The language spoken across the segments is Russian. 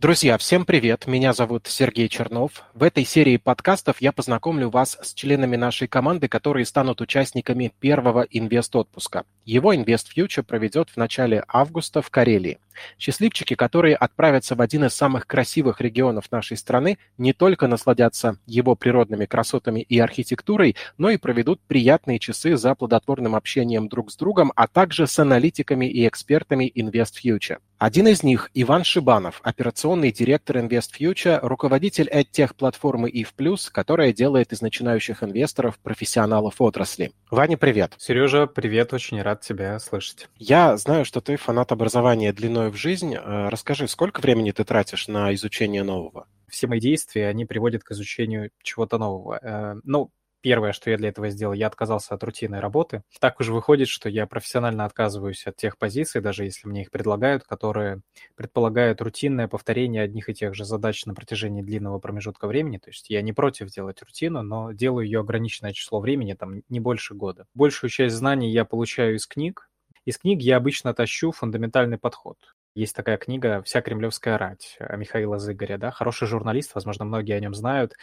Друзья, всем привет! Меня зовут Сергей Чернов. В этой серии подкастов я познакомлю вас с членами нашей команды, которые станут участниками первого инвест-отпуска. Его Invest Future проведет в начале августа в Карелии. Счастливчики, которые отправятся в один из самых красивых регионов нашей страны, не только насладятся его природными красотами и архитектурой, но и проведут приятные часы за плодотворным общением друг с другом, а также с аналитиками и экспертами Invest Future. Один из них – Иван Шибанов, операционный директор Invest Future, руководитель EdTech-платформы EVE+, которая делает из начинающих инвесторов профессионалов отрасли. Ваня, привет. Сережа, привет, очень рад тебя слышать. Я знаю, что ты фанат образования длиной в жизнь. Э, расскажи, сколько времени ты тратишь на изучение нового? Все мои действия, они приводят к изучению чего-то нового. Э, ну, первое, что я для этого сделал, я отказался от рутинной работы. Так уже выходит, что я профессионально отказываюсь от тех позиций, даже если мне их предлагают, которые предполагают рутинное повторение одних и тех же задач на протяжении длинного промежутка времени. То есть я не против делать рутину, но делаю ее ограниченное число времени, там не больше года. Большую часть знаний я получаю из книг. Из книг я обычно тащу фундаментальный подход. Есть такая книга «Вся кремлевская рать» Михаила Зыгоря, да, хороший журналист, возможно, многие о нем знают,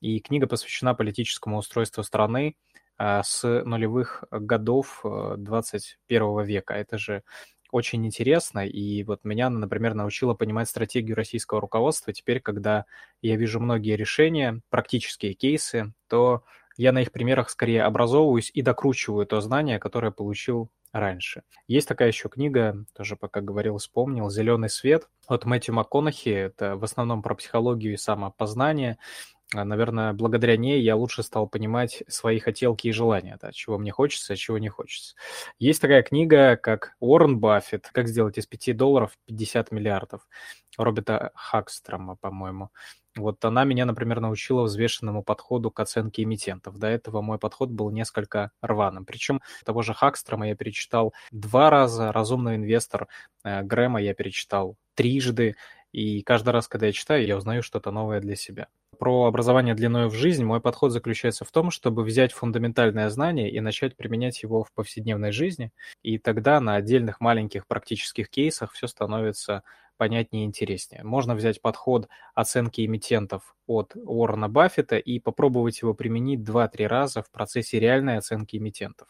и книга посвящена политическому устройству страны а, с нулевых годов 21 э, века. Это же очень интересно, и вот меня, например, научила понимать стратегию российского руководства. Теперь, когда я вижу многие решения, практические кейсы, то я на их примерах скорее образовываюсь и докручиваю то знание, которое получил раньше. Есть такая еще книга, тоже пока говорил, вспомнил, «Зеленый свет» от Мэтью МакКонахи. Это в основном про психологию и самоопознание. А, наверное, благодаря ней я лучше стал понимать свои хотелки и желания, да, чего мне хочется, а чего не хочется. Есть такая книга, как Уоррен Баффет «Как сделать из 5 долларов 50 миллиардов» Роберта Хакстрома, по-моему. Вот она меня, например, научила взвешенному подходу к оценке эмитентов. До этого мой подход был несколько рваным. Причем того же Хакстрома я перечитал два раза, «Разумный инвестор» э, Грэма я перечитал трижды, и каждый раз, когда я читаю, я узнаю что-то новое для себя. Про образование длиной в жизнь мой подход заключается в том, чтобы взять фундаментальное знание и начать применять его в повседневной жизни, и тогда на отдельных маленьких практических кейсах все становится понятнее и интереснее. Можно взять подход оценки эмитентов от Уоррена Баффета и попробовать его применить 2-3 раза в процессе реальной оценки эмитентов.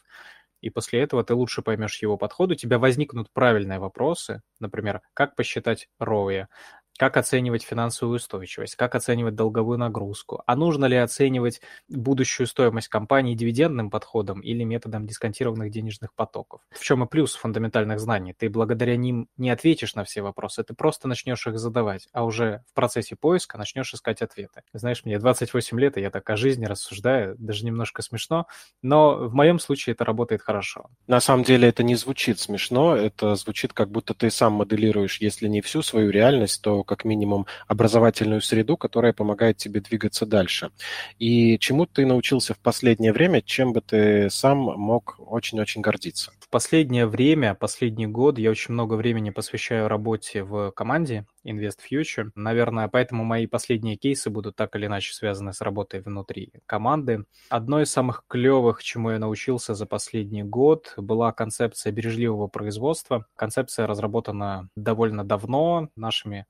И после этого ты лучше поймешь его подход, у тебя возникнут правильные вопросы, например, как посчитать ROE, как оценивать финансовую устойчивость? Как оценивать долговую нагрузку? А нужно ли оценивать будущую стоимость компании дивидендным подходом или методом дисконтированных денежных потоков? В чем и плюс фундаментальных знаний? Ты благодаря ним не ответишь на все вопросы, ты просто начнешь их задавать, а уже в процессе поиска начнешь искать ответы. Знаешь, мне 28 лет, и я так о жизни рассуждаю, даже немножко смешно, но в моем случае это работает хорошо. На самом деле это не звучит смешно, это звучит как будто ты сам моделируешь, если не всю свою реальность, то как минимум образовательную среду, которая помогает тебе двигаться дальше. И чему ты научился в последнее время, чем бы ты сам мог очень-очень гордиться? В последнее время, последний год я очень много времени посвящаю работе в команде Invest Future. Наверное, поэтому мои последние кейсы будут так или иначе связаны с работой внутри команды. Одно из самых клевых, чему я научился за последний год, была концепция бережливого производства. Концепция разработана довольно давно нашими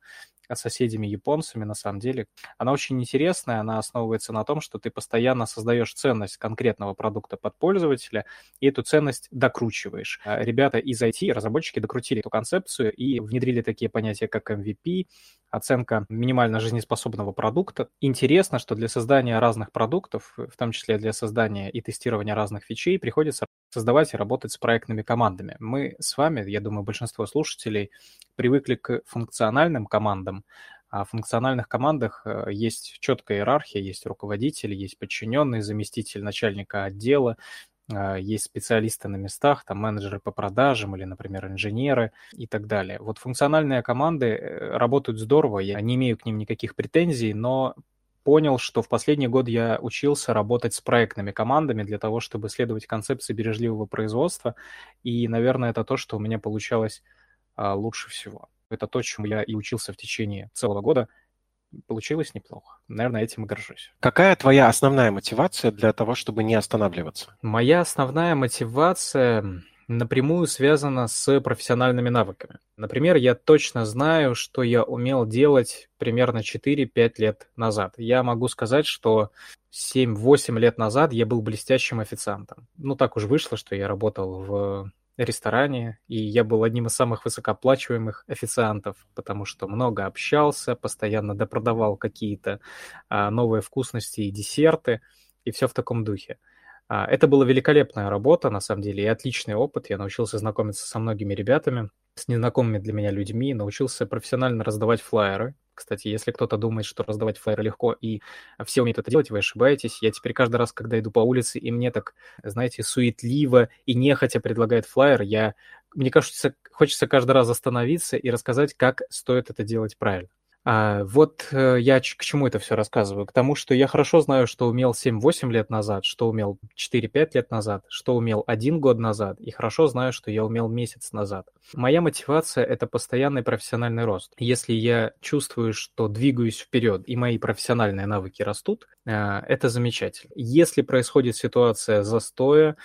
соседями японцами, на самом деле. Она очень интересная, она основывается на том, что ты постоянно создаешь ценность конкретного продукта под пользователя, и эту ценность докручиваешь. А ребята из IT, разработчики, докрутили эту концепцию и внедрили такие понятия, как MVP, оценка минимально жизнеспособного продукта. Интересно, что для создания разных продуктов, в том числе для создания и тестирования разных фичей, приходится создавать и работать с проектными командами. Мы с вами, я думаю, большинство слушателей привыкли к функциональным командам, а в функциональных командах э, есть четкая иерархия, есть руководитель, есть подчиненный, заместитель начальника отдела, э, есть специалисты на местах, там менеджеры по продажам или, например, инженеры и так далее. Вот функциональные команды э, работают здорово, я не имею к ним никаких претензий, но понял, что в последний год я учился работать с проектными командами для того, чтобы следовать концепции бережливого производства. И, наверное, это то, что у меня получалось а, лучше всего. Это то, чему я и учился в течение целого года. Получилось неплохо. Наверное, этим и горжусь. Какая твоя основная мотивация для того, чтобы не останавливаться? Моя основная мотивация напрямую связано с профессиональными навыками. Например, я точно знаю, что я умел делать примерно 4-5 лет назад. Я могу сказать, что 7-8 лет назад я был блестящим официантом. Ну, так уж вышло, что я работал в ресторане, и я был одним из самых высокооплачиваемых официантов, потому что много общался, постоянно допродавал какие-то а, новые вкусности и десерты, и все в таком духе. А, это была великолепная работа, на самом деле, и отличный опыт. Я научился знакомиться со многими ребятами, с незнакомыми для меня людьми, научился профессионально раздавать флайеры. Кстати, если кто-то думает, что раздавать флайеры легко, и все умеют это делать, вы ошибаетесь. Я теперь каждый раз, когда иду по улице, и мне так, знаете, суетливо и нехотя предлагает флайер, я, мне кажется, хочется каждый раз остановиться и рассказать, как стоит это делать правильно. А, вот э, я к чему это все рассказываю? К тому, что я хорошо знаю, что умел 7-8 лет назад, что умел 4-5 лет назад, что умел один год назад, и хорошо знаю, что я умел месяц назад. Моя мотивация — это постоянный профессиональный рост. Если я чувствую, что двигаюсь вперед, и мои профессиональные навыки растут, а, это замечательно. Если происходит ситуация застоя,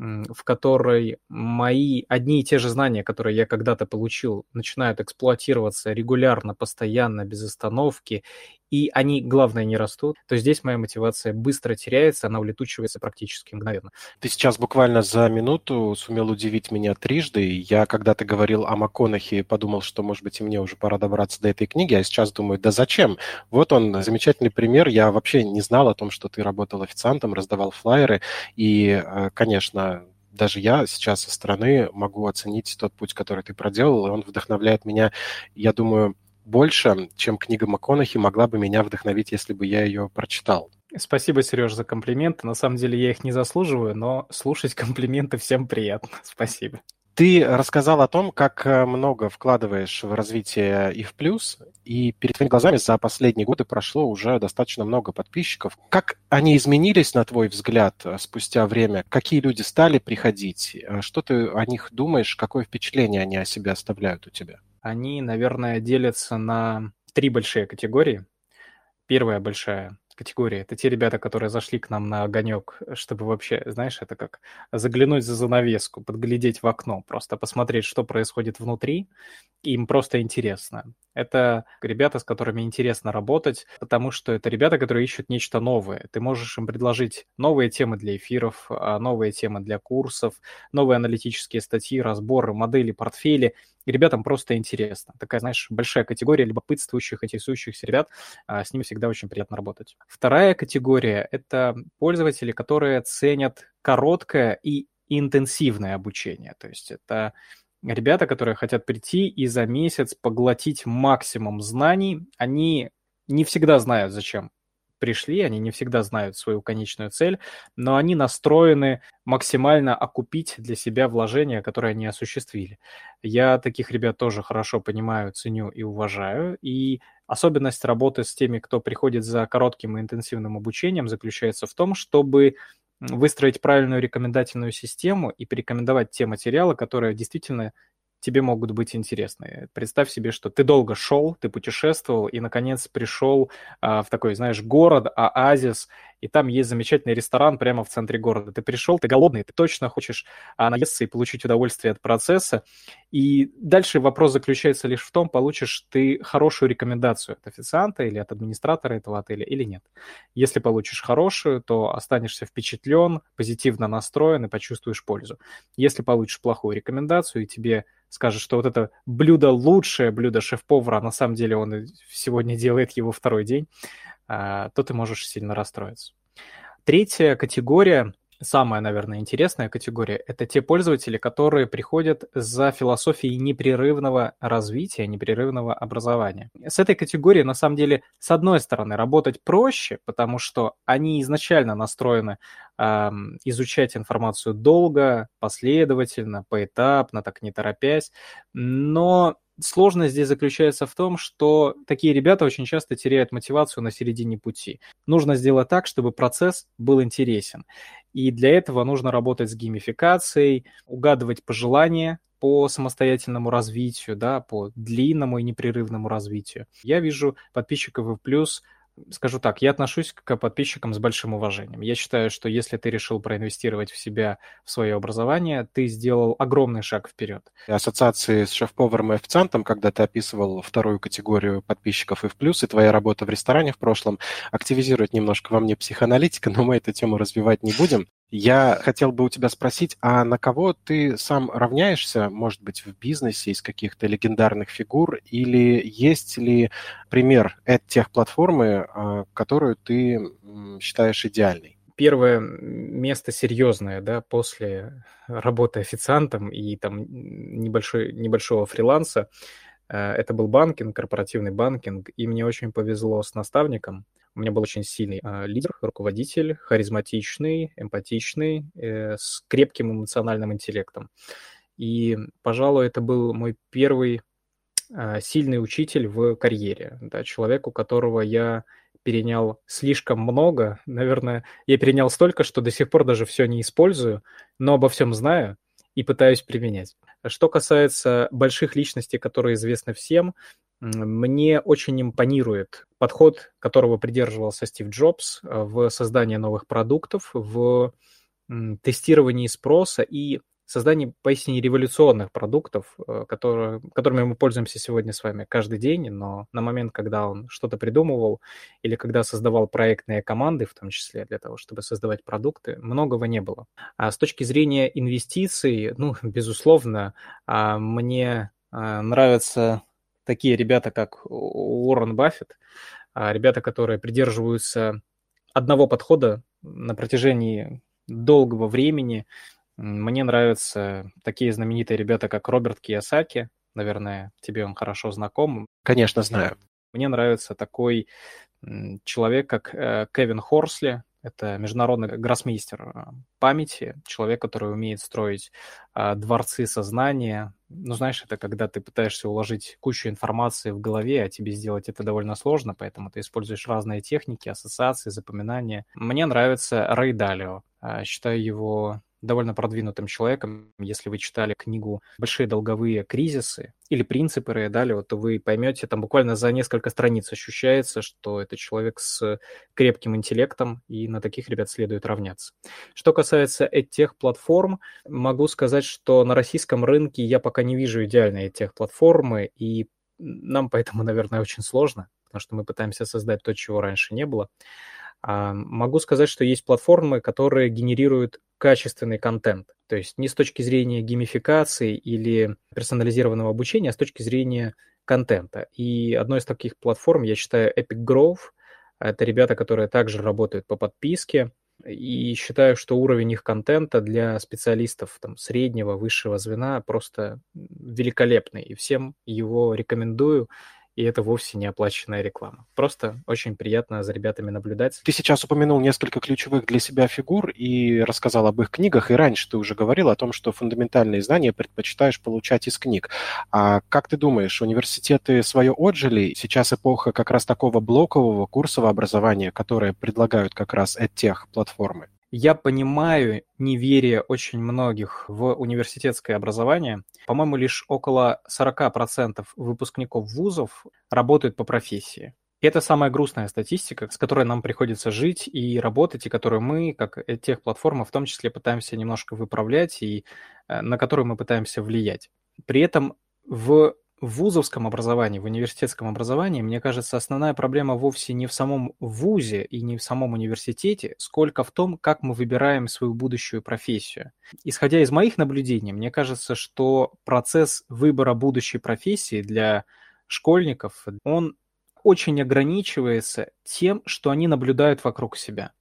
в которой мои одни и те же знания, которые я когда-то получил, начинают эксплуатироваться регулярно, постоянно, без остановки, и они, главное, не растут, то здесь моя мотивация быстро теряется, она улетучивается практически мгновенно. Ты сейчас буквально за минуту сумел удивить меня трижды. Я когда-то говорил о МакКонахе, подумал, что, может быть, и мне уже пора добраться до этой книги, а сейчас думаю, да зачем? Вот он, замечательный пример. Я вообще не знал о том, что ты работал официантом, раздавал флайеры, и, э, конечно, даже я сейчас со стороны могу оценить тот путь, который ты проделал, и он вдохновляет меня, я думаю, больше, чем книга МакКонахи могла бы меня вдохновить, если бы я ее прочитал. Спасибо, Сереж, за комплименты. На самом деле я их не заслуживаю, но слушать комплименты всем приятно. Спасибо. Ты рассказал о том, как э, много вкладываешь в развитие и в плюс, и перед твоими глазами за последние годы прошло уже достаточно много подписчиков. Как они изменились, на твой взгляд, э, спустя время? Какие люди стали приходить? Э, что ты о них думаешь? Какое впечатление они о себе оставляют у тебя? Они, наверное, делятся на три большие категории. Первая большая категории. Это те ребята, которые зашли к нам на огонек, чтобы вообще, знаешь, это как заглянуть за занавеску, подглядеть в окно, просто посмотреть, что происходит внутри. Им просто интересно. Это ребята, с которыми интересно работать, потому что это ребята, которые ищут нечто новое. Ты можешь им предложить новые темы для эфиров, а, новые темы для курсов, новые аналитические статьи, разборы, модели, портфели – и ребятам просто интересно. Такая, знаешь, большая категория любопытствующих, интересующихся ребят, а, с ними всегда очень приятно работать. Вторая категория — это пользователи, которые ценят короткое и интенсивное обучение. То есть это ребята, которые хотят прийти и за месяц поглотить максимум знаний. Они не всегда знают, зачем пришли, они не всегда знают свою конечную цель, но они настроены максимально окупить для себя вложения, которые они осуществили. Я таких ребят тоже хорошо понимаю, ценю и уважаю, и особенность работы с теми, кто приходит за коротким и интенсивным обучением, заключается в том, чтобы выстроить правильную рекомендательную систему и порекомендовать те материалы, которые действительно тебе могут быть интересны. Представь себе, что ты долго шел, ты путешествовал и, наконец, пришел а, в такой, знаешь, город, оазис, и там есть замечательный ресторан прямо в центре города. Ты пришел, ты голодный, ты точно хочешь а, наесться и получить удовольствие от процесса. И дальше вопрос заключается лишь в том, получишь ты хорошую рекомендацию от официанта или от администратора этого отеля или нет. Если получишь хорошую, то останешься впечатлен, позитивно настроен и почувствуешь пользу. Если получишь плохую рекомендацию и тебе скажет, что вот это блюдо лучшее блюдо шеф-повара, а на самом деле он сегодня делает его второй день, то ты можешь сильно расстроиться. Третья категория самая, наверное, интересная категория – это те пользователи, которые приходят за философией непрерывного развития, непрерывного образования. С этой категорией, на самом деле, с одной стороны, работать проще, потому что они изначально настроены э, изучать информацию долго, последовательно, поэтапно, так не торопясь, но сложность здесь заключается в том, что такие ребята очень часто теряют мотивацию на середине пути. Нужно сделать так, чтобы процесс был интересен. И для этого нужно работать с геймификацией, угадывать пожелания по самостоятельному развитию, да, по длинному и непрерывному развитию. Я вижу подписчиков и плюс скажу так, я отношусь к подписчикам с большим уважением. Я считаю, что если ты решил проинвестировать в себя, в свое образование, ты сделал огромный шаг вперед. Ассоциации с шеф-поваром и официантом, когда ты описывал вторую категорию подписчиков и в плюс, и твоя работа в ресторане в прошлом, активизирует немножко во мне психоаналитика, но мы эту тему развивать не будем. Я хотел бы у тебя спросить, а на кого ты сам равняешься, может быть, в бизнесе из каких-то легендарных фигур, или есть ли пример тех платформы, а, которую ты считаешь идеальной? Первое место серьезное, да, после работы официантом и там небольшой, небольшого фриланса, э, это был банкинг, корпоративный банкинг, и мне очень повезло с наставником – у меня был очень сильный э, лидер, руководитель, харизматичный, эмпатичный, э, с крепким эмоциональным интеллектом. И, пожалуй, это был мой первый э, сильный учитель в карьере, да, человек, у которого я перенял слишком много. Наверное, я перенял столько, что до сих пор даже все не использую, но обо всем знаю и пытаюсь применять. Что касается больших личностей, которые известны всем, мне очень импонирует подход, которого придерживался Стив Джобс э, в создании новых продуктов, в тестировании спроса и создании поистине революционных продуктов, э, которые, которыми мы пользуемся сегодня с вами каждый день, но на момент, когда он что-то придумывал или когда создавал проектные команды, в том числе для того, чтобы создавать продукты, многого не было. А с точки зрения инвестиций, ну, безусловно, а, мне а, нравится такие ребята, как Уоррен Баффет, а, ребята, которые придерживаются одного подхода на протяжении долгого времени. Мне нравятся такие знаменитые ребята, как Роберт Киясаки. Наверное, тебе он хорошо знаком. Конечно, знаю. Мне нравится такой человек, как э, Кевин Хорсли, это международный гроссмейстер э, памяти, человек, который умеет строить а, дворцы сознания. Ну, знаешь, это когда ты пытаешься уложить кучу информации в голове, а тебе сделать это довольно сложно, поэтому ты используешь разные техники, ассоциации, запоминания. Мне нравится Рэй Далио. А, считаю его довольно продвинутым человеком. Если вы читали книгу «Большие долговые кризисы» или «Принципы Рэя Далио», то вы поймете, там буквально за несколько страниц ощущается, что это человек с крепким интеллектом, и на таких ребят следует равняться. Что касается этих платформ, могу сказать, что на российском рынке я пока не вижу идеальной этих платформы, и нам поэтому, наверное, очень сложно, потому что мы пытаемся создать то, чего раньше не было. А, могу сказать, что есть платформы, которые генерируют качественный контент. То есть не с точки зрения геймификации или персонализированного обучения, а с точки зрения контента. И одной из таких платформ я считаю Epic Grove. Это ребята, которые также работают по подписке. И считаю, что уровень их контента для специалистов там, среднего, высшего звена просто великолепный. И всем его рекомендую и это вовсе не оплаченная реклама. Просто очень приятно за ребятами наблюдать. Ты сейчас упомянул несколько ключевых для себя фигур и рассказал об их книгах, и раньше ты уже говорил о том, что фундаментальные знания предпочитаешь получать из книг. А как ты думаешь, университеты свое отжили? Сейчас эпоха как раз такого блокового курсового образования, которое предлагают как раз тех платформы. Я понимаю неверие очень многих в университетское образование. По-моему, лишь около 40% выпускников вузов работают по профессии. И это самая грустная статистика, с которой нам приходится жить и работать, и которую мы, как тех платформ, в том числе пытаемся немножко выправлять и э, на которую мы пытаемся влиять. При этом в в вузовском образовании, в университетском образовании, мне кажется, основная проблема вовсе не в самом вузе и не в самом университете, сколько в том, как мы выбираем свою будущую профессию. Исходя из моих наблюдений, мне кажется, что процесс выбора будущей профессии для школьников, он очень ограничивается тем, что они наблюдают вокруг себя.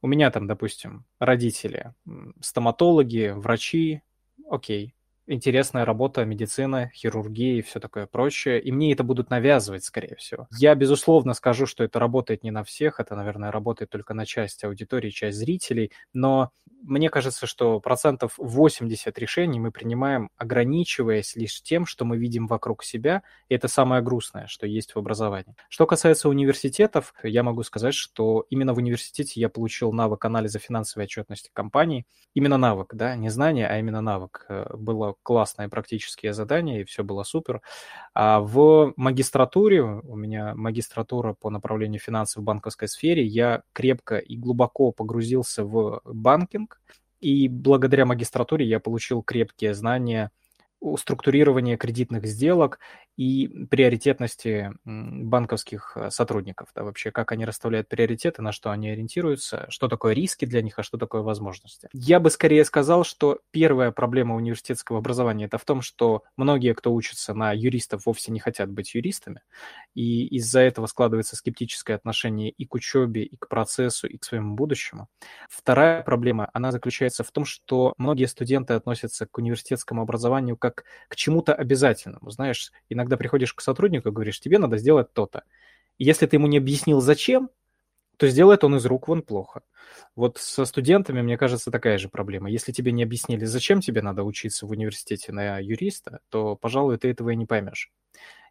У меня там, допустим, родители, стоматологи, врачи, окей, интересная работа, медицина, хирургия и все такое прочее. И мне это будут навязывать, скорее всего. Я, безусловно, скажу, что это работает не на всех. Это, наверное, работает только на часть аудитории, часть зрителей. Но мне кажется, что процентов 80 решений мы принимаем, ограничиваясь лишь тем, что мы видим вокруг себя, и это самое грустное, что есть в образовании. Что касается университетов, я могу сказать, что именно в университете я получил навык анализа финансовой отчетности компании. Именно навык, да, не знание, а именно навык. Э, было классное практические задания, и все было супер. А в магистратуре, у меня магистратура по направлению финансов в банковской сфере, я крепко и глубоко погрузился в банкинг, и благодаря магистратуре я получил крепкие знания структурирования кредитных сделок и приоритетности банковских э, сотрудников, да, вообще, как они расставляют приоритеты, на что они ориентируются, что такое риски для них, а что такое возможности. Я бы скорее сказал, что первая проблема университетского образования это в том, что многие, кто учится на юристов, вовсе не хотят быть юристами, и из-за этого складывается скептическое отношение и к учебе, и к процессу, и к своему будущему. Вторая проблема, она заключается в том, что многие студенты относятся к университетскому образованию как к чему-то обязательному. Знаешь, иногда приходишь к сотруднику и говоришь, тебе надо сделать то-то. Если ты ему не объяснил, зачем, то сделает он из рук вон плохо. Вот со студентами, мне кажется, такая же проблема. Если тебе не объяснили, зачем тебе надо учиться в университете на юриста, то, пожалуй, ты этого и не поймешь.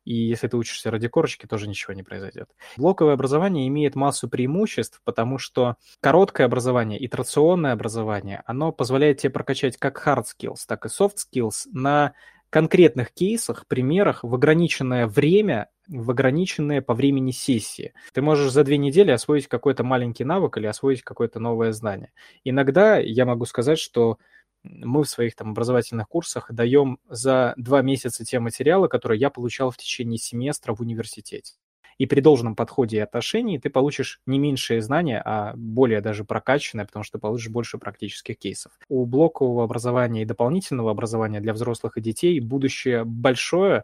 И если ты учишься ради корочки, тоже ничего не произойдет. Блоковое образование имеет массу преимуществ, потому что короткое образование, итерационное образование, оно позволяет тебе прокачать как hard skills, так и soft skills на конкретных кейсах, примерах в ограниченное время, в ограниченные по времени сессии. Ты можешь за две недели освоить какой-то маленький навык или освоить какое-то новое знание. Иногда я могу сказать, что мы в своих там образовательных курсах даем за два месяца те материалы, которые я получал в течение семестра в университете и при должном подходе и отношении ты получишь не меньшие знания, а более даже прокачанные, потому что получишь больше практических кейсов. У блокового образования и дополнительного образования для взрослых и детей будущее большое,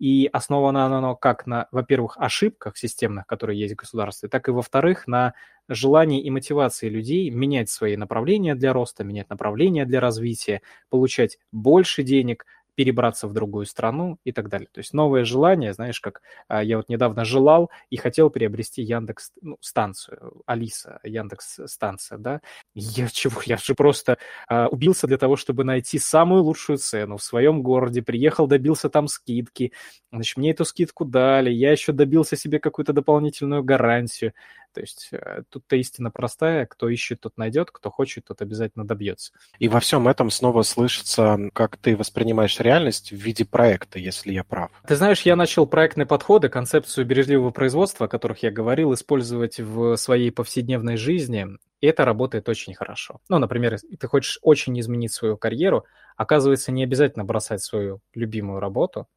и основано оно как на, во-первых, ошибках системных, которые есть в государстве, так и, во-вторых, на желании и мотивации людей менять свои направления для роста, менять направления для развития, получать больше денег, перебраться в другую страну и так далее. То есть новое желание, знаешь, как а, я вот недавно желал и хотел приобрести Яндекс ну, станцию, Алиса, Яндекс станция, да. Я чего, я же просто а, убился для того, чтобы найти самую лучшую цену в своем городе, приехал, добился там скидки, значит, мне эту скидку дали, я еще добился себе какую-то дополнительную гарантию. То есть э, тут-то истина простая, кто ищет, тот найдет, кто хочет, тот обязательно добьется. И во всем этом снова слышится, как ты воспринимаешь реальность в виде проекта, если я прав. Ты знаешь, я начал проектные подходы, концепцию бережливого производства, о которых я говорил, использовать в своей повседневной жизни. И это работает очень хорошо. Ну, например, ты хочешь очень изменить свою карьеру, оказывается, не обязательно бросать свою любимую работу,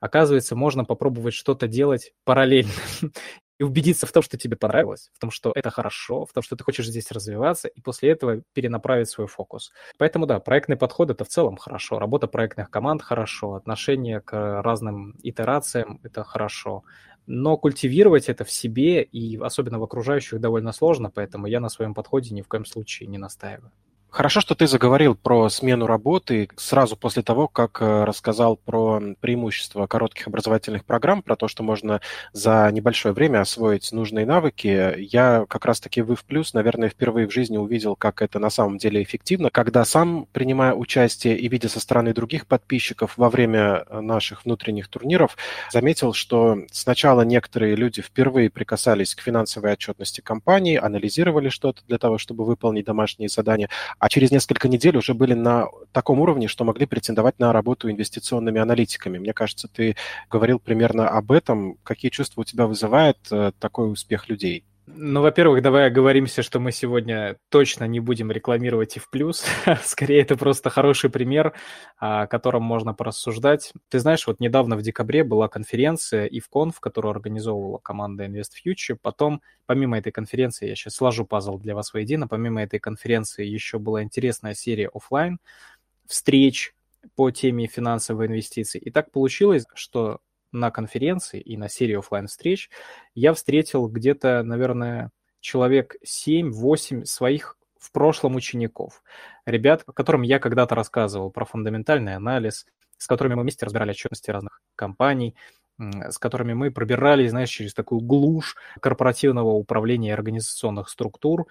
оказывается, можно попробовать что-то делать параллельно и убедиться в том, что тебе понравилось, в том, что это хорошо, в том, что ты хочешь здесь развиваться, и после этого перенаправить свой фокус. Поэтому да, проектный подход это в целом хорошо, работа проектных команд хорошо, отношение к разным итерациям это хорошо, но культивировать это в себе и особенно в окружающих довольно сложно, поэтому я на своем подходе ни в коем случае не настаиваю. Хорошо, что ты заговорил про смену работы сразу после того, как э, рассказал про преимущества коротких образовательных программ, про то, что можно за небольшое время освоить нужные навыки. Я как раз-таки вы в плюс, наверное, впервые в жизни увидел, как это на самом деле эффективно, когда сам, принимая участие и видя со стороны других подписчиков во время э, наших внутренних турниров, заметил, что сначала некоторые люди впервые прикасались к финансовой отчетности компании, анализировали что-то для того, чтобы выполнить домашние задания, через несколько недель уже были на таком уровне, что могли претендовать на работу инвестиционными аналитиками. Мне кажется, ты говорил примерно об этом. Какие чувства у тебя вызывает э, такой успех людей? Ну, во-первых, давай оговоримся, что мы сегодня точно не будем рекламировать и в плюс. Скорее, это просто хороший пример, о котором можно порассуждать. Ты знаешь, вот недавно в декабре была конференция IFConf, которую организовывала команда Invest Future. Потом, помимо этой конференции, я сейчас сложу пазл для вас воедино, помимо этой конференции еще была интересная серия офлайн встреч по теме финансовой инвестиций. И так получилось, что на конференции и на серии офлайн встреч я встретил где-то, наверное, человек 7-8 своих в прошлом учеников. Ребят, которым я когда-то рассказывал про фундаментальный анализ, с которыми мы вместе разбирали отчетности разных компаний, с которыми мы пробирались, знаешь, через такую глушь корпоративного управления и организационных структур.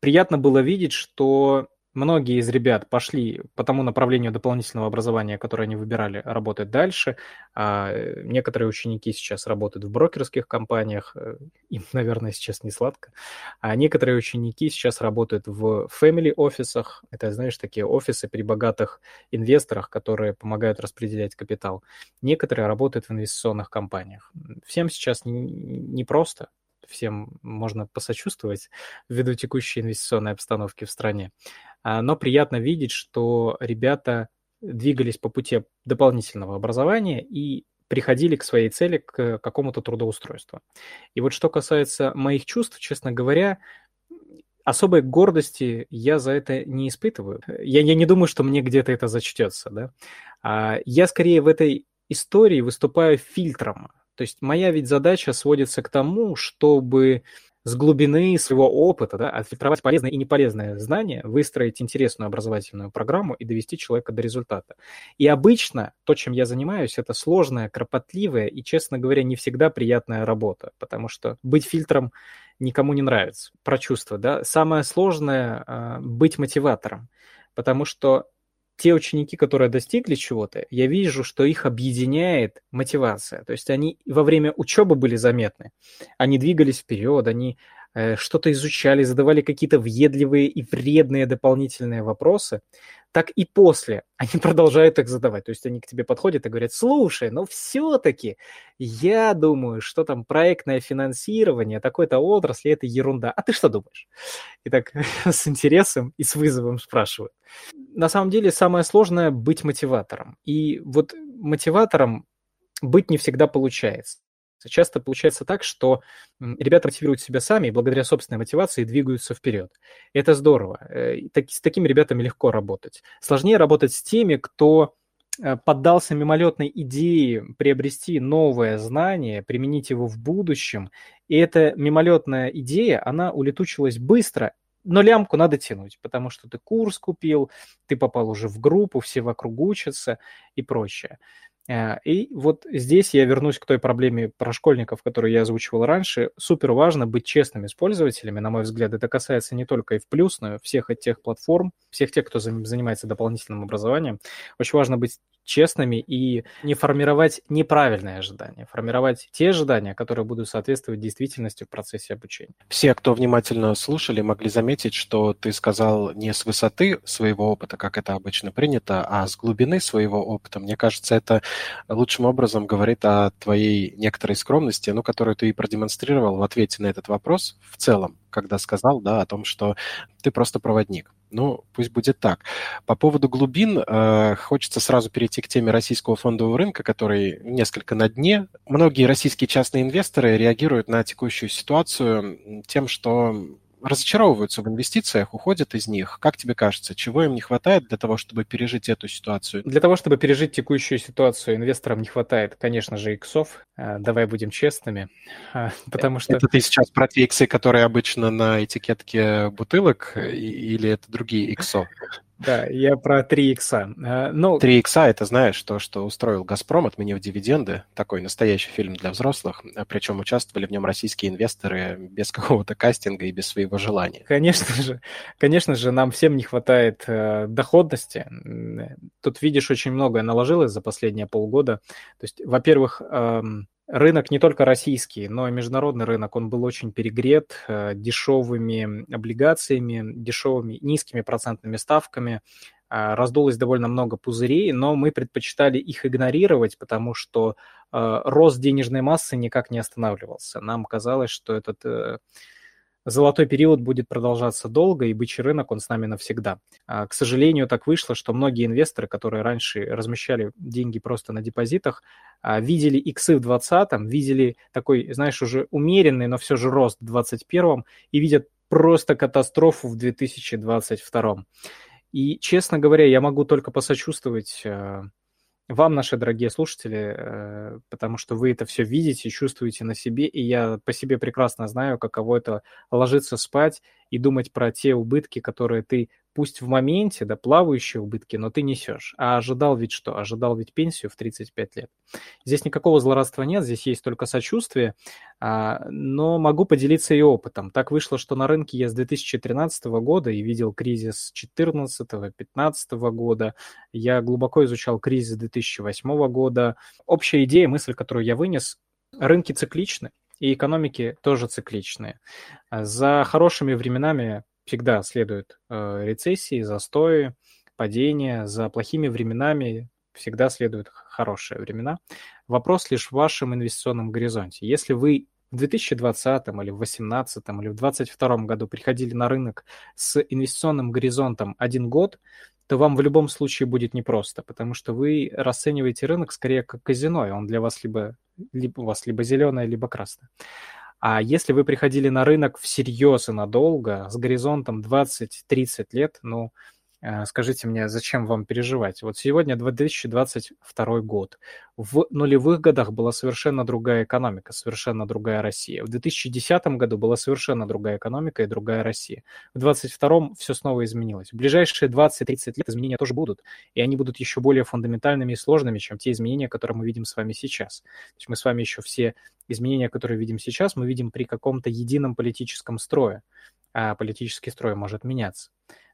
Приятно было видеть, что Многие из ребят пошли по тому направлению дополнительного образования, которое они выбирали, работать дальше. А э, некоторые ученики сейчас работают в брокерских компаниях, э, им, наверное, сейчас не сладко. А некоторые ученики сейчас работают в family офисах. Это, знаешь, такие офисы при богатых инвесторах, которые помогают распределять капитал. Некоторые работают в инвестиционных компаниях. Всем сейчас непросто. Не всем можно посочувствовать ввиду текущей инвестиционной обстановки в стране. А, но приятно видеть, что ребята двигались по пути дополнительного образования и приходили к своей цели, к какому-то трудоустройству. И вот что касается моих чувств, честно говоря, особой гордости я за это не испытываю. Я, я не думаю, что мне где-то это зачтется. Да? А я скорее в этой истории выступаю фильтром. То есть моя ведь задача сводится к тому, чтобы с глубины своего опыта, да, отфильтровать полезное и неполезное знание, выстроить интересную образовательную программу и довести человека до результата. И обычно то, чем я занимаюсь, это сложная, кропотливая и, честно говоря, не всегда приятная работа, потому что быть фильтром никому не нравится. Про чувства, да. Самое сложное э, быть мотиватором, потому что те ученики, которые достигли чего-то, я вижу, что их объединяет мотивация. То есть они во время учебы были заметны, они двигались вперед, они Э, что-то изучали, задавали какие-то въедливые и вредные дополнительные вопросы, так и после они продолжают их задавать. То есть они к тебе подходят и говорят, слушай, ну все-таки я думаю, что там проектное финансирование такой-то отрасли, это ерунда. А ты что думаешь? И так с интересом и с вызовом спрашивают. На самом деле самое сложное быть мотиватором. И вот мотиватором быть не всегда получается. Часто получается так, что ребята мотивируют себя сами и благодаря собственной мотивации двигаются вперед. Это здорово. Э, с такими ребятами легко работать. Сложнее работать с теми, кто э, поддался мимолетной идее приобрести новое знание, применить его в будущем, и эта мимолетная идея, она улетучилась быстро, но лямку надо тянуть, потому что ты курс купил, ты попал уже в группу, все вокруг учатся и прочее. Э, и вот здесь я вернусь к той проблеме про школьников, которую я озвучивал раньше. Супер важно быть честными с пользователями, на мой взгляд. Это касается не только и в плюс, но и всех тех платформ, всех тех, кто занимается дополнительным образованием. Очень важно быть честными и не формировать неправильные ожидания, формировать те ожидания, которые будут соответствовать действительности в процессе обучения. Все, кто внимательно слушали, могли заметить, что ты сказал не с высоты своего опыта, как это обычно принято, а с глубины своего опыта. Мне кажется, это лучшим образом говорит о твоей некоторой скромности, ну, которую ты и продемонстрировал в ответе на этот вопрос в целом когда сказал, да, о том, что ты просто проводник. Ну, пусть будет так. По поводу глубин, э, хочется сразу перейти к теме российского фондового рынка, который несколько на дне. Многие российские частные инвесторы реагируют на текущую ситуацию тем, что разочаровываются в инвестициях, уходят из них. Как тебе кажется, чего им не хватает для того, чтобы пережить эту ситуацию? Для того, чтобы пережить текущую ситуацию, инвесторам не хватает, конечно же, иксов. Э, давай будем честными. Э, потому что... Это ты сейчас про те иксы, которые обычно на этикетке бутылок, или это другие иксо? Да, я про 3 икса. Э, ну... 3 икса – это, знаешь, то, что устроил «Газпром», отменив дивиденды. Такой настоящий фильм для взрослых. Э, Причем участвовали в нем российские инвесторы без какого-то кастинга и без своего желания. Конечно же, конечно же, нам всем не хватает э, доходности. Тут, видишь, очень многое наложилось за последние полгода. То есть, во-первых, эм, рынок не только российский, но и международный рынок, он был очень перегрет э, дешевыми облигациями, дешевыми низкими процентными ставками. Э, раздулось довольно много пузырей, но мы предпочитали их игнорировать, потому что э, рост денежной массы никак не останавливался. Нам казалось, что этот золотой период будет продолжаться долго, и бычий рынок, он с нами навсегда. А, к сожалению, так вышло, что многие инвесторы, которые раньше размещали деньги просто на депозитах, а, видели иксы в 2020, видели такой, знаешь, уже умеренный, но все же рост в 2021 и видят просто катастрофу в 2022. И, честно говоря, я могу только посочувствовать а, вам, наши дорогие слушатели, э, потому что вы это все видите, чувствуете на себе, и я по себе прекрасно знаю, каково это ложиться спать и думать про те убытки, которые ты пусть в моменте, да, плавающие убытки, но ты несешь. А ожидал ведь что? Ожидал ведь пенсию в 35 лет. Здесь никакого злорадства нет, здесь есть только сочувствие, а, но могу поделиться и опытом. Так вышло, что на рынке я с 2013 года и видел кризис 2014-2015 года, я глубоко изучал кризис 2008 года. Общая идея, мысль, которую я вынес, рынки цикличны, и экономики тоже цикличные. За хорошими временами всегда следуют э, рецессии, застои, падения. За плохими временами всегда следуют хорошие времена. Вопрос лишь в вашем инвестиционном горизонте. Если вы в 2020 или в 2018 или в 2022 году приходили на рынок с инвестиционным горизонтом один год, то вам в любом случае будет непросто, потому что вы расцениваете рынок скорее как казино, и он для вас либо, либо у вас либо зеленое, либо красное. А если вы приходили на рынок всерьез и надолго, с горизонтом 20-30 лет, ну, скажите мне, зачем вам переживать? Вот сегодня 2022 год. В нулевых годах была совершенно другая экономика, совершенно другая Россия. В 2010 году была совершенно другая экономика и другая Россия. В 2022 все снова изменилось. В ближайшие 20-30 лет изменения тоже будут, и они будут еще более фундаментальными и сложными, чем те изменения, которые мы видим с вами сейчас. То есть мы с вами еще все изменения, которые видим сейчас, мы видим при каком-то едином политическом строе, а политический строй может меняться.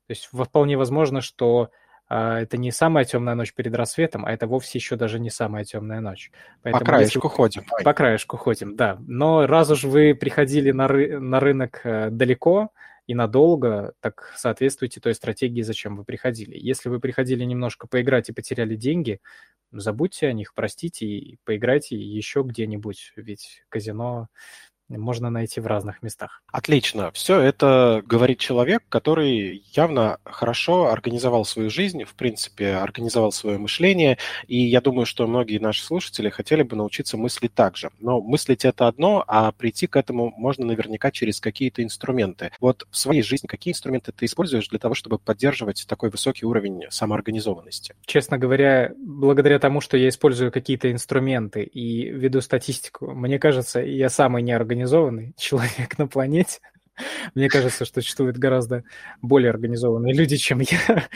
То есть вполне возможно, что а, это не самая темная ночь перед рассветом, а это вовсе еще даже не самая темная ночь. Поэтому, по краешку если... ходим. По краешку ходим, да. Но раз уж вы приходили на, ры... на рынок э, далеко и надолго, так соответствуйте той стратегии, зачем вы приходили. Если вы приходили немножко поиграть и потеряли деньги, забудьте о них, простите и поиграйте еще где-нибудь, ведь казино можно найти в разных местах. Отлично. Все это говорит человек, который явно хорошо организовал свою жизнь, в принципе, организовал свое мышление, и я думаю, что многие наши слушатели хотели бы научиться мыслить так же. Но мыслить это одно, а прийти к этому можно наверняка через какие-то инструменты. Вот в своей жизни какие инструменты ты используешь для того, чтобы поддерживать такой высокий уровень самоорганизованности? Честно говоря, благодаря тому, что я использую какие-то инструменты и веду статистику, мне кажется, я самый неорганизованный организованный человек на планете. Мне кажется, что существуют гораздо более организованные люди, чем я.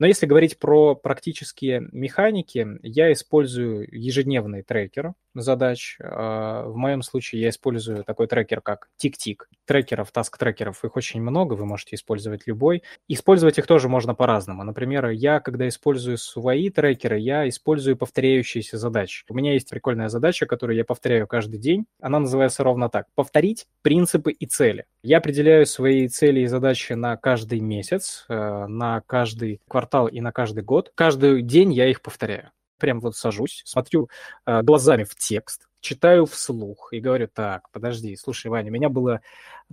Но если говорить про практические механики, я использую ежедневный трекер задач. А, в моем случае я использую такой трекер, как TickTick. Трекеров, таск-трекеров, их очень много, вы можете использовать любой. Использовать их тоже можно по-разному. Например, я, когда использую свои трекеры, я использую повторяющиеся задачи. У меня есть прикольная задача, которую я повторяю каждый день. Она называется ровно так. Повторить принципы и цели. Я определяю свои цели и задачи на каждый месяц, э, на каждый квартал и на каждый год. Каждый день я их повторяю прям вот сажусь, смотрю э, глазами в текст, читаю вслух и говорю, так, подожди, слушай, Ваня, у меня была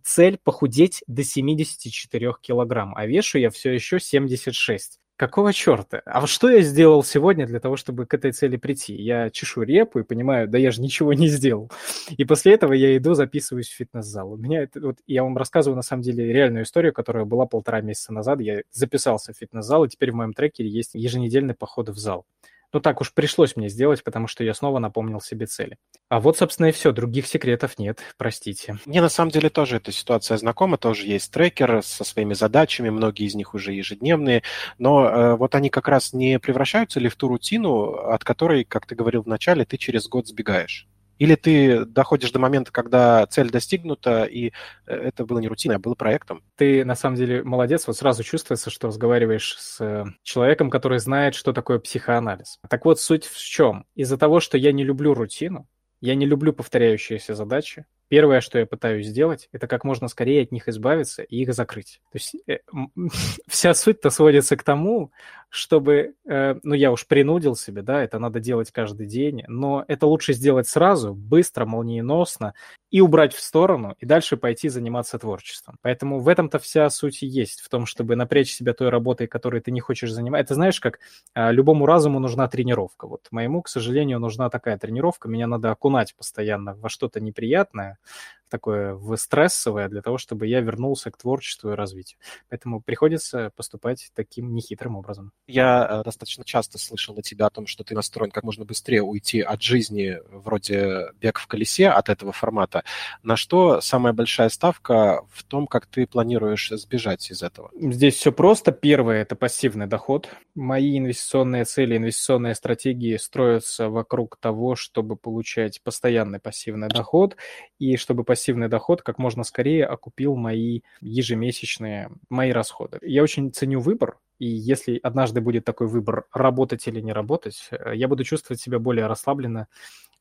цель похудеть до 74 килограмм, а вешу я все еще 76. Какого черта? А что я сделал сегодня для того, чтобы к этой цели прийти? Я чешу репу и понимаю, да я же ничего не сделал. И после этого я иду, записываюсь в фитнес-зал. У меня это, вот, я вам рассказываю, на самом деле, реальную историю, которая была полтора месяца назад. Я записался в фитнес-зал, и теперь в моем трекере есть еженедельный поход в зал. Ну так уж пришлось мне сделать, потому что я снова напомнил себе цели. А вот, собственно, и все. Других секретов нет, простите. Мне на самом деле тоже эта ситуация знакома. Тоже есть трекер со своими задачами, многие из них уже ежедневные. Но э, вот они как раз не превращаются ли в ту рутину, от которой, как ты говорил в начале, ты через год сбегаешь? Или ты доходишь до момента, когда цель достигнута, и э, это было не рутиной, а было проектом? Ты, на самом деле, молодец. Вот сразу чувствуется, что разговариваешь с э, человеком, который знает, что такое психоанализ. Так вот, суть в чем? Из-за того, что я не люблю рутину, я не люблю повторяющиеся задачи, Первое, что я пытаюсь сделать, это как можно скорее от них избавиться и их закрыть. То есть э, вся суть-то сводится к тому, чтобы, э, ну, я уж принудил себя, да, это надо делать каждый день, но это лучше сделать сразу, быстро, молниеносно, и убрать в сторону, и дальше пойти заниматься творчеством. Поэтому в этом-то вся суть и есть, в том, чтобы напрячь себя той работой, которой ты не хочешь заниматься. Это знаешь, как э, любому разуму нужна тренировка. Вот моему, к сожалению, нужна такая тренировка, меня надо окунать постоянно во что-то неприятное, такое в стрессовое для того, чтобы я вернулся к творчеству и развитию. Поэтому приходится поступать таким нехитрым образом. Я э, достаточно часто слышал от тебя о том, что ты настроен как можно быстрее уйти от жизни вроде бег в колесе от этого формата. На что самая большая ставка в том, как ты планируешь сбежать из этого? Здесь все просто. Первое – это пассивный доход. Мои инвестиционные цели, инвестиционные стратегии строятся вокруг того, чтобы получать постоянный пассивный доход и чтобы пассивный доход как можно скорее окупил мои ежемесячные, мои расходы. Я очень ценю выбор, и если однажды будет такой выбор, работать или не работать, э, я буду чувствовать себя более расслабленно,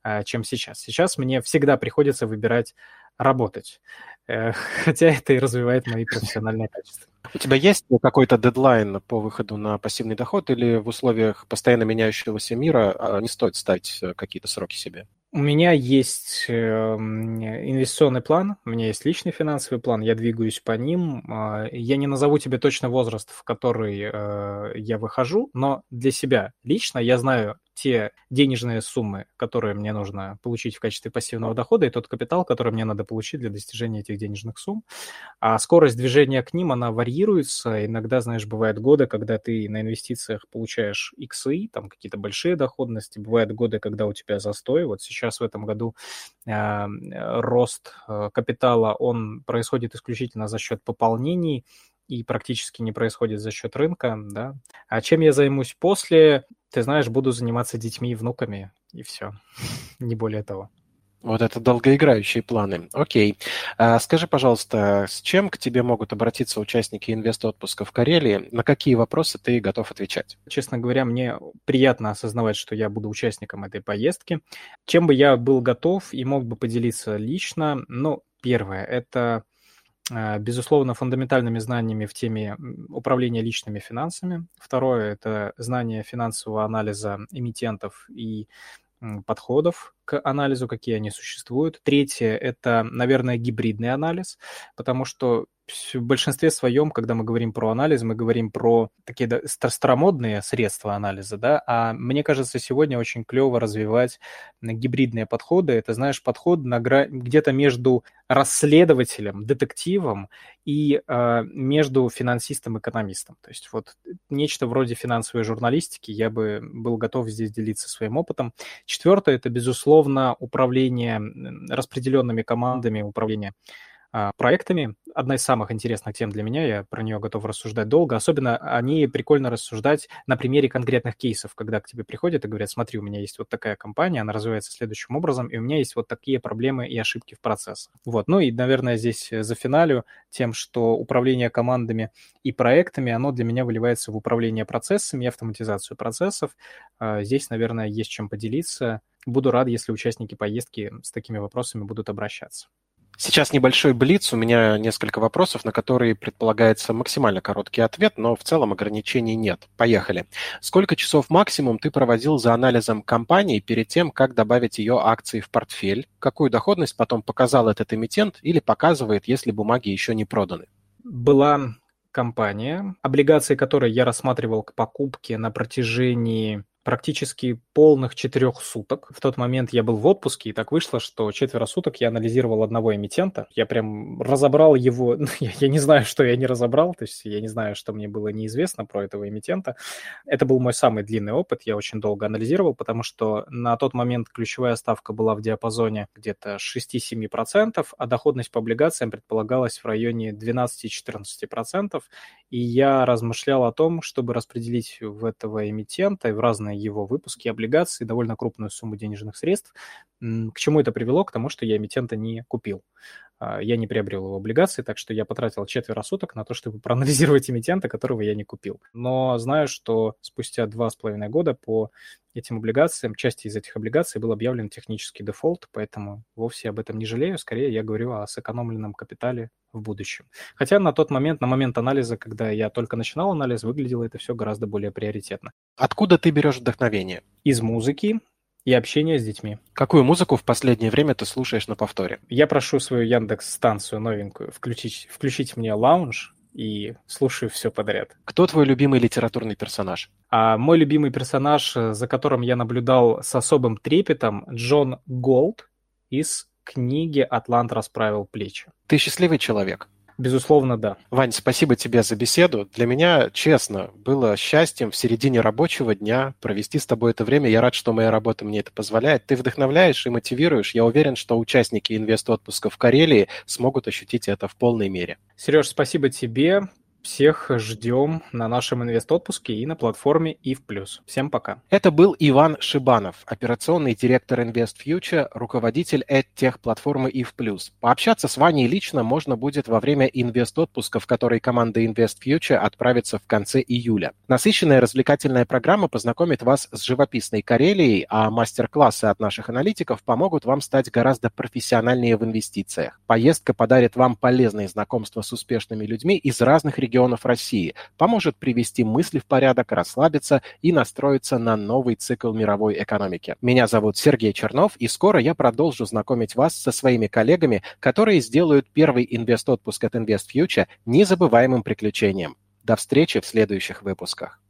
э, чем сейчас. Сейчас мне всегда приходится выбирать работать, э, хотя это и развивает мои профессиональные качества. У тебя есть какой-то дедлайн по выходу на пассивный доход или в условиях постоянно меняющегося мира а, не стоит ставить какие-то сроки себе? У меня есть эм, инвестиционный план, у меня есть личный финансовый план, я двигаюсь по ним. А, я не назову тебе точно возраст, в который э, я выхожу, но для себя лично я знаю те денежные суммы, которые мне нужно получить в качестве пассивного дохода, и тот капитал, который мне надо получить для достижения этих денежных сумм. А скорость движения к ним, она варьируется. Иногда, знаешь, бывают годы, когда ты на инвестициях получаешь иксы, там какие-то большие доходности. Бывают годы, когда у тебя застой. Вот сейчас в этом году э, рост э, капитала, он происходит исключительно за счет пополнений и практически не происходит за счет рынка, да. А чем я займусь после? Ты знаешь, буду заниматься детьми и внуками, и все. не более того. Вот это долгоиграющие планы. Окей. А скажи, пожалуйста, с чем к тебе могут обратиться участники инвест-отпуска в Карелии? На какие вопросы ты готов отвечать? Честно говоря, мне приятно осознавать, что я буду участником этой поездки. Чем бы я был готов и мог бы поделиться лично? Ну, первое, это безусловно, фундаментальными знаниями в теме управления личными финансами. Второе – это знание финансового анализа эмитентов и подходов к анализу, какие они существуют. Третье – это, наверное, гибридный анализ, потому что в большинстве своем, когда мы говорим про анализ, мы говорим про такие старомодные средства анализа, да, а мне кажется, сегодня очень клево развивать гибридные подходы. Это, знаешь, подход гра... где-то между расследователем, детективом и э, между финансистом и экономистом. То есть вот нечто вроде финансовой журналистики, я бы был готов здесь делиться своим опытом. Четвертое – это, безусловно, управление распределенными командами, управление проектами. Одна из самых интересных тем для меня, я про нее готов рассуждать долго. Особенно они прикольно рассуждать на примере конкретных кейсов, когда к тебе приходят и говорят, смотри, у меня есть вот такая компания, она развивается следующим образом, и у меня есть вот такие проблемы и ошибки в процессах. Вот. Ну и, наверное, здесь за финалю тем, что управление командами и проектами, оно для меня выливается в управление процессами автоматизацию процессов. А, здесь, наверное, есть чем поделиться. Буду рад, если участники поездки с такими вопросами будут обращаться. Сейчас небольшой блиц, у меня несколько вопросов, на которые предполагается максимально короткий ответ, но в целом ограничений нет. Поехали. Сколько часов максимум ты проводил за анализом компании перед тем, как добавить ее акции в портфель? Какую доходность потом показал этот эмитент или показывает, если бумаги еще не проданы? Была компания, облигации которой я рассматривал к покупке на протяжении практически полных четырех суток. В тот момент я был в отпуске, и так вышло, что четверо суток я анализировал одного эмитента. Я прям разобрал его, ну, я, не знаю, что я не разобрал, то есть я не знаю, что мне было неизвестно про этого эмитента. Это был мой самый длинный опыт, я очень долго анализировал, потому что на тот момент ключевая ставка была в диапазоне где-то 6-7%, а доходность по облигациям предполагалась в районе 12-14%, и я размышлял о том, чтобы распределить в этого эмитента в разные его выпуски облигаций, довольно крупную сумму денежных средств. К чему это привело? К тому, что я эмитента не купил. А, я не приобрел его облигации, так что я потратил четверо суток на то, чтобы проанализировать эмитента, которого я не купил. Но знаю, что спустя два с половиной года по этим облигациям, части из этих облигаций был объявлен технический дефолт, поэтому вовсе об этом не жалею. Скорее, я говорю о сэкономленном капитале в будущем. Хотя на тот момент, на момент анализа, когда я только начинал анализ, выглядело это все гораздо более приоритетно. Откуда ты берешь вдохновение? Из музыки, и общения с детьми. Какую музыку в последнее время ты слушаешь на повторе? Я прошу свою Яндекс-станцию новенькую включить, включить мне лаунж и слушаю все подряд. Кто твой любимый литературный персонаж? А мой любимый персонаж, за которым я наблюдал с особым трепетом, Джон Голд из книге «Атлант расправил плечи». Ты счастливый человек? Безусловно, да. Вань, спасибо тебе за беседу. Для меня, честно, было счастьем в середине рабочего дня провести с тобой это время. Я рад, что моя работа мне это позволяет. Ты вдохновляешь и мотивируешь. Я уверен, что участники инвест-отпуска в Карелии смогут ощутить это в полной мере. Сереж, спасибо тебе. Всех ждем на нашем инвест-отпуске и на платформе IF+. Всем пока. Это был Иван Шибанов, операционный директор Invest Future, руководитель EdTech-платформы IF+. Пообщаться с Ваней лично можно будет во время инвест-отпуска, в который команда Invest Future отправится в конце июля. Насыщенная развлекательная программа познакомит вас с живописной Карелией, а мастер-классы от наших аналитиков помогут вам стать гораздо профессиональнее в инвестициях. Поездка подарит вам полезные знакомства с успешными людьми из разных регионов регионов России, поможет привести мысли в порядок, расслабиться и настроиться на новый цикл мировой экономики. Меня зовут Сергей Чернов, и скоро я продолжу знакомить вас со своими коллегами, которые сделают первый инвест-отпуск от InvestFuture незабываемым приключением. До встречи в следующих выпусках.